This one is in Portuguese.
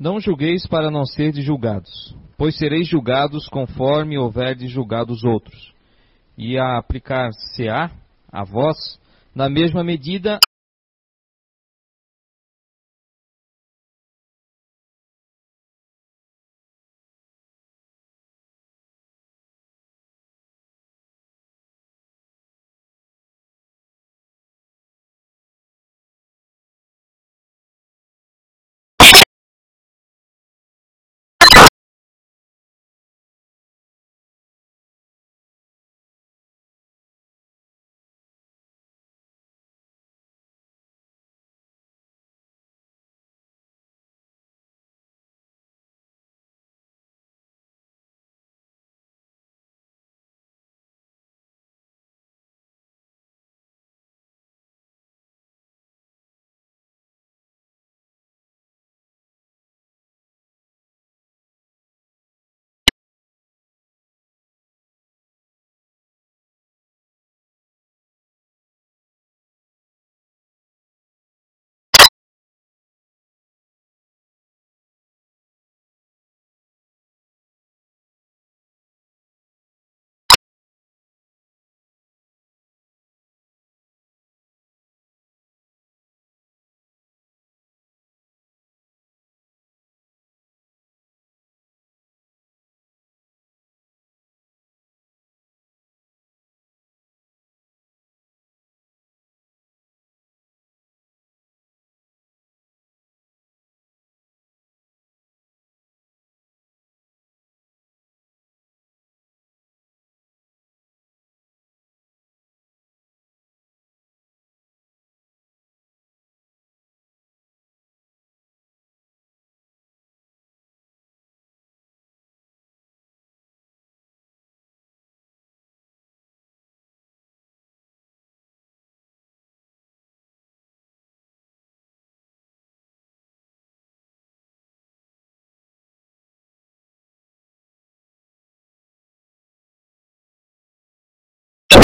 Não julgueis para não serdes julgados, pois sereis julgados conforme houverdes julgado os outros. E a aplicar-se-á a vós, na mesma medida